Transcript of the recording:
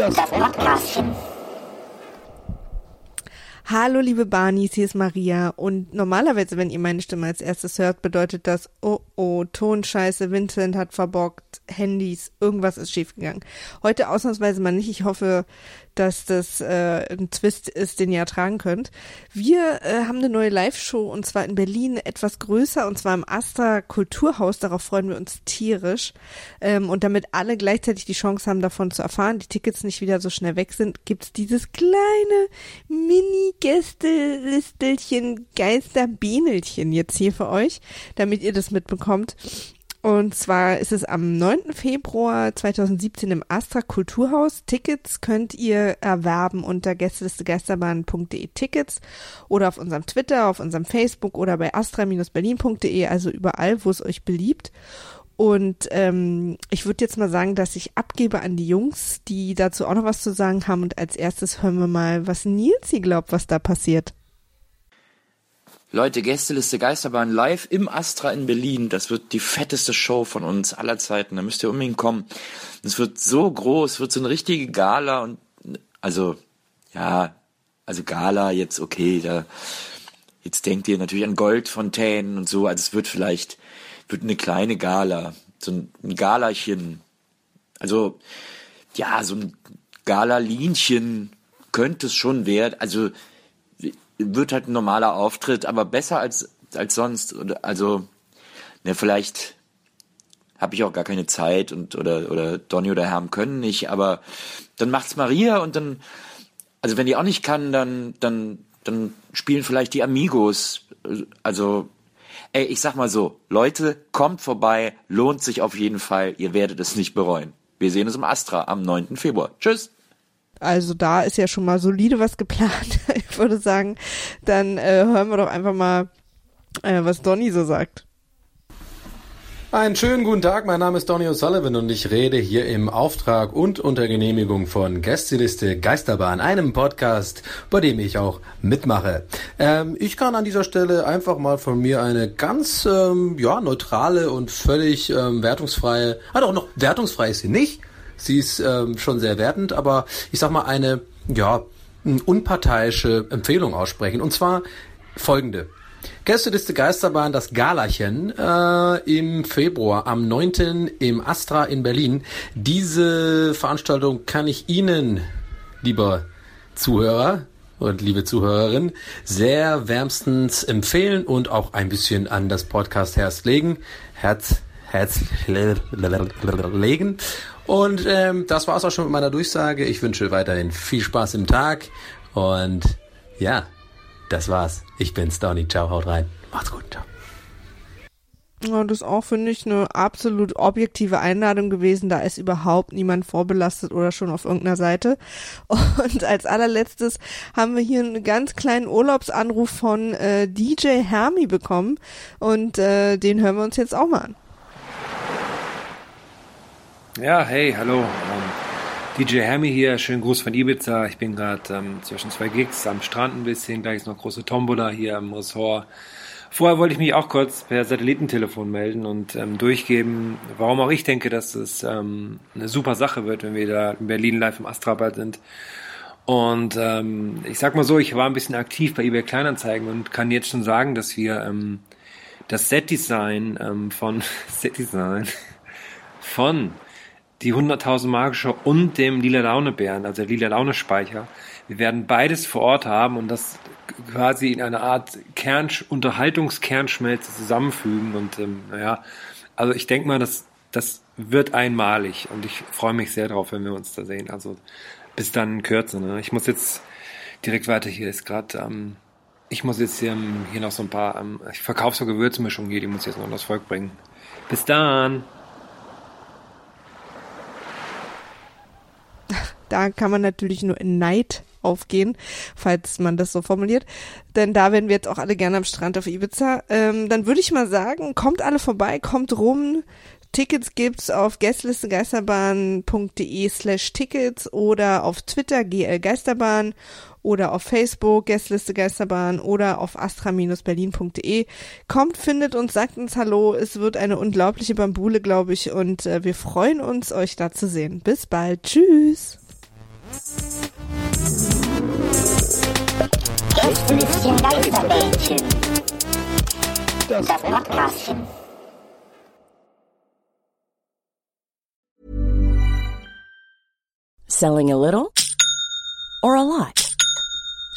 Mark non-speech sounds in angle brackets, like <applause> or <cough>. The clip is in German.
Das Podcastchen. Hallo liebe Barnis, hier ist Maria und normalerweise, wenn ihr meine Stimme als erstes hört, bedeutet das, oh oh, Tonscheiße, Vincent hat verbockt, Handys, irgendwas ist schiefgegangen. Heute ausnahmsweise mal nicht, ich hoffe, dass das äh, ein Twist ist, den ihr ertragen könnt. Wir äh, haben eine neue Live-Show und zwar in Berlin etwas größer und zwar im Astra Kulturhaus. Darauf freuen wir uns tierisch. Ähm, und damit alle gleichzeitig die Chance haben, davon zu erfahren, die Tickets nicht wieder so schnell weg sind, gibt's dieses kleine Mini-Gästelistelchen Geisterbenelchen jetzt hier für euch, damit ihr das mitbekommt. Und zwar ist es am 9. Februar 2017 im Astra Kulturhaus. Tickets könnt ihr erwerben unter gästelistegeisterbahn.de Tickets oder auf unserem Twitter, auf unserem Facebook oder bei astra-berlin.de, also überall, wo es euch beliebt. Und ähm, ich würde jetzt mal sagen, dass ich abgebe an die Jungs, die dazu auch noch was zu sagen haben. Und als erstes hören wir mal, was Nils sie glaubt, was da passiert. Leute, Gästeliste Geisterbahn live im Astra in Berlin. Das wird die fetteste Show von uns aller Zeiten. Da müsst ihr unbedingt kommen. Es wird so groß, wird so eine richtige Gala und also ja, also Gala jetzt okay, da jetzt denkt ihr natürlich an Goldfontänen und so. Also es wird vielleicht wird eine kleine Gala, so ein Galachen. Also ja, so ein Galalinchen könnte es schon werden. Also wird halt ein normaler Auftritt, aber besser als, als sonst. Also, ne, vielleicht habe ich auch gar keine Zeit und oder oder Donny oder Herm können nicht, aber dann macht's Maria und dann, also wenn die auch nicht kann, dann dann dann spielen vielleicht die Amigos. Also, ey, ich sag mal so, Leute, kommt vorbei, lohnt sich auf jeden Fall, ihr werdet es nicht bereuen. Wir sehen uns im Astra am 9. Februar. Tschüss. Also da ist ja schon mal solide was geplant. <laughs> Ich würde sagen, dann äh, hören wir doch einfach mal, äh, was Donny so sagt. Einen schönen guten Tag, mein Name ist Donny O'Sullivan und ich rede hier im Auftrag und unter Genehmigung von Gästeliste Geisterbahn, einem Podcast, bei dem ich auch mitmache. Ähm, ich kann an dieser Stelle einfach mal von mir eine ganz ähm, ja, neutrale und völlig ähm, wertungsfreie, ah doch noch wertungsfrei ist sie nicht, Sie ist ähm, schon sehr wertend, aber ich sag mal eine, ja, unparteiische Empfehlung aussprechen. Und zwar folgende. Gästeliste Geisterbahn, das Galachen äh, im Februar am 9. im Astra in Berlin. Diese Veranstaltung kann ich Ihnen, lieber Zuhörer und liebe Zuhörerin, sehr wärmstens empfehlen und auch ein bisschen an das Podcast Herz legen. Herz, Herz legen. Und ähm, das war's auch schon mit meiner Durchsage. Ich wünsche weiterhin viel Spaß im Tag. Und ja, das war's. Ich bin's, Donny. Ciao, haut rein. Macht's gut. Ciao. Ja, das ist auch, finde ich, eine absolut objektive Einladung gewesen. Da ist überhaupt niemand vorbelastet oder schon auf irgendeiner Seite. <laughs> Und als allerletztes haben wir hier einen ganz kleinen Urlaubsanruf von äh, DJ Hermi bekommen. Und äh, den hören wir uns jetzt auch mal an. Ja, hey, hallo. Ähm, DJ Hammy hier, schönen Gruß von Ibiza. Ich bin gerade ähm, zwischen zwei Gigs am Strand ein bisschen, gleich ist noch große Tombola hier im Ressort. Vorher wollte ich mich auch kurz per Satellitentelefon melden und ähm, durchgeben, warum auch ich denke, dass es ähm, eine super Sache wird, wenn wir da in Berlin live im Astrabad sind. Und ähm, ich sag mal so, ich war ein bisschen aktiv bei eBay Kleinanzeigen und kann jetzt schon sagen, dass wir ähm, das Set-Design ähm, von <laughs> Set-Design von die 100.000 Magische und dem Lila Laune Bären, also der Lila Laune Speicher. Wir werden beides vor Ort haben und das quasi in einer Art Kern, Unterhaltungskernschmelze zusammenfügen und ähm, naja, also ich denke mal, das, das wird einmalig und ich freue mich sehr drauf, wenn wir uns da sehen. Also bis dann in Kürze. Ne? Ich muss jetzt direkt weiter. Hier ist gerade, ähm, ich muss jetzt hier, ähm, hier noch so ein paar, ähm, ich verkaufe so Gewürzmischungen hier, die muss ich jetzt noch das Volk bringen. Bis dann. Da kann man natürlich nur in Neid aufgehen, falls man das so formuliert. Denn da wären wir jetzt auch alle gerne am Strand auf Ibiza. Ähm, dann würde ich mal sagen, kommt alle vorbei, kommt rum. Tickets gibt's auf gästelistegeisterbahn.de slash Tickets oder auf Twitter GL Geisterbahn oder auf Facebook Gästeliste Geisterbahn oder auf astra-berlin.de. Kommt, findet uns, sagt uns Hallo. Es wird eine unglaubliche Bambule, glaube ich, und äh, wir freuen uns, euch da zu sehen. Bis bald. Tschüss. Selling a little or a lot?